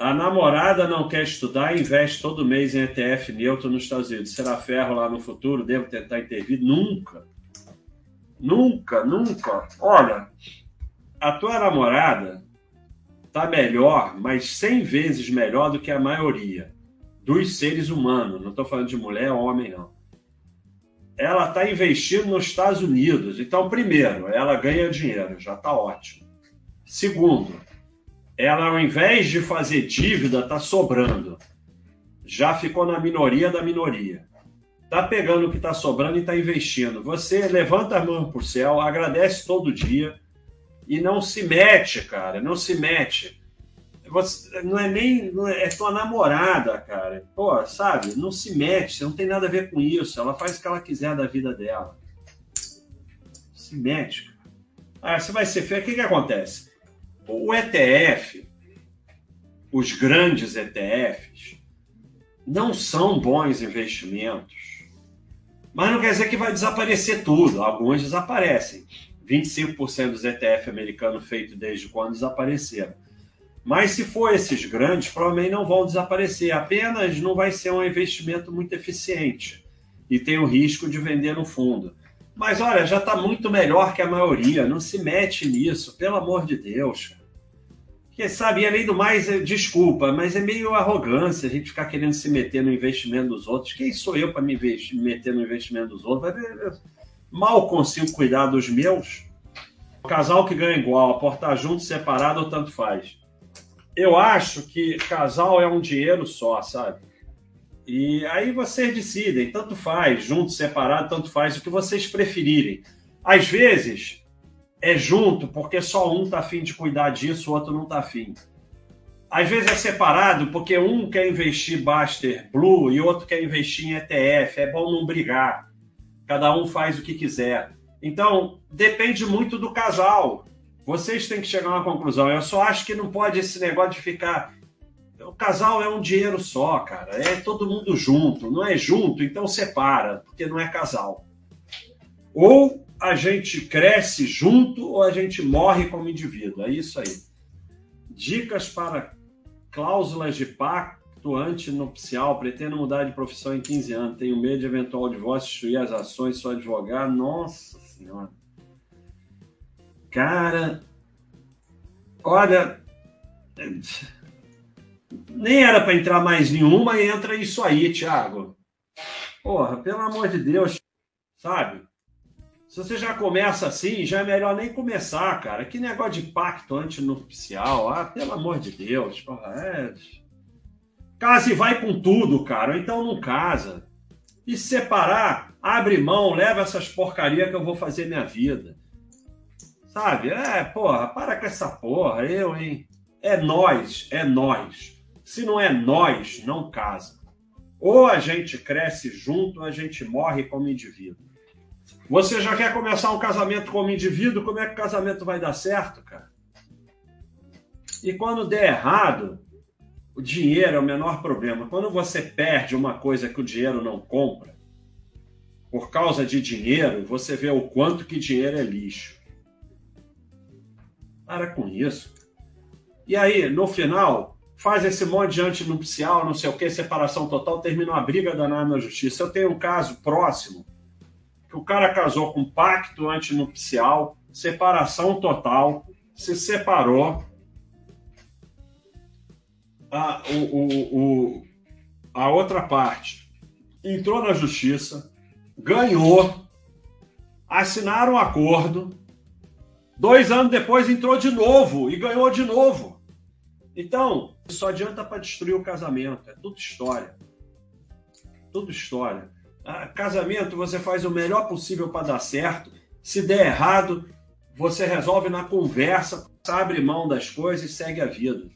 A namorada não quer estudar e investe todo mês em ETF neutro nos Estados Unidos. Será ferro lá no futuro? Devo tentar intervir? Nunca. Nunca, nunca. Olha, a tua namorada tá melhor, mas 100 vezes melhor do que a maioria dos seres humanos. Não estou falando de mulher ou homem, não. Ela está investindo nos Estados Unidos. Então, primeiro, ela ganha dinheiro, já está ótimo. Segundo, ela, ao invés de fazer dívida, está sobrando. Já ficou na minoria da minoria. Está pegando o que está sobrando e está investindo. Você levanta a mão para o céu, agradece todo dia e não se mete, cara. Não se mete. Você, não é nem. Não é, é tua namorada, cara. Pô, sabe? Não se mete. Você não tem nada a ver com isso. Ela faz o que ela quiser da vida dela. Se mete, cara. Ah, você vai ser feio. O que, que acontece? O ETF, os grandes ETFs, não são bons investimentos. Mas não quer dizer que vai desaparecer tudo. Alguns desaparecem. 25% dos ETF americanos feitos desde quando desapareceram. Mas se for esses grandes, provavelmente não vão desaparecer. Apenas não vai ser um investimento muito eficiente e tem o risco de vender no fundo. Mas olha, já está muito melhor que a maioria. Não se mete nisso, pelo amor de Deus. Que sabe, além do mais, é, desculpa, mas é meio arrogância a gente ficar querendo se meter no investimento dos outros. Quem sou eu para me, me meter no investimento dos outros? Mal consigo cuidar dos meus. O casal que ganha igual, aportar junto, separado ou tanto faz. Eu acho que casal é um dinheiro só, sabe? E aí vocês decidem, tanto faz, junto, separado, tanto faz, o que vocês preferirem. Às vezes é junto porque só um tá afim de cuidar disso, o outro não tá afim. Às vezes é separado porque um quer investir Baster Blue e outro quer investir em ETF. É bom não brigar. Cada um faz o que quiser. Então, depende muito do casal. Vocês têm que chegar a uma conclusão. Eu só acho que não pode esse negócio de ficar. O casal é um dinheiro só, cara. É todo mundo junto. Não é junto, então separa, porque não é casal. Ou a gente cresce junto ou a gente morre como indivíduo. É isso aí. Dicas para cláusulas de pacto antinupcial. Pretendo mudar de profissão em 15 anos. Tenho medo de eventual divórcio, destruir as ações, sou advogado. Nossa Senhora. Cara, olha, nem era para entrar mais nenhuma e entra isso aí, Thiago. Porra, pelo amor de Deus, sabe? Se você já começa assim, já é melhor nem começar, cara. Que negócio de pacto antinupcial. Ah, pelo amor de Deus. É... Casa e vai com tudo, cara. Ou então não casa. E separar, abre mão, leva essas porcarias que eu vou fazer minha vida. Sabe? É, porra, para com essa porra, eu, hein? É nós, é nós. Se não é nós, não casa. Ou a gente cresce junto, ou a gente morre como indivíduo. Você já quer começar um casamento como indivíduo, como é que o casamento vai dar certo, cara? E quando der errado, o dinheiro é o menor problema. Quando você perde uma coisa que o dinheiro não compra, por causa de dinheiro, você vê o quanto que dinheiro é lixo. Para com isso. E aí, no final, faz esse monte de antinupcial, não sei o que, separação total, termina uma briga danada na justiça. Eu tenho um caso próximo que o cara casou com pacto antinupcial, separação total, se separou. A, o, o, o, a outra parte entrou na justiça, ganhou, assinaram um acordo, Dois anos depois entrou de novo e ganhou de novo. Então, só adianta para destruir o casamento. É tudo história. Tudo história. Ah, casamento, você faz o melhor possível para dar certo. Se der errado, você resolve na conversa, abre mão das coisas e segue a vida.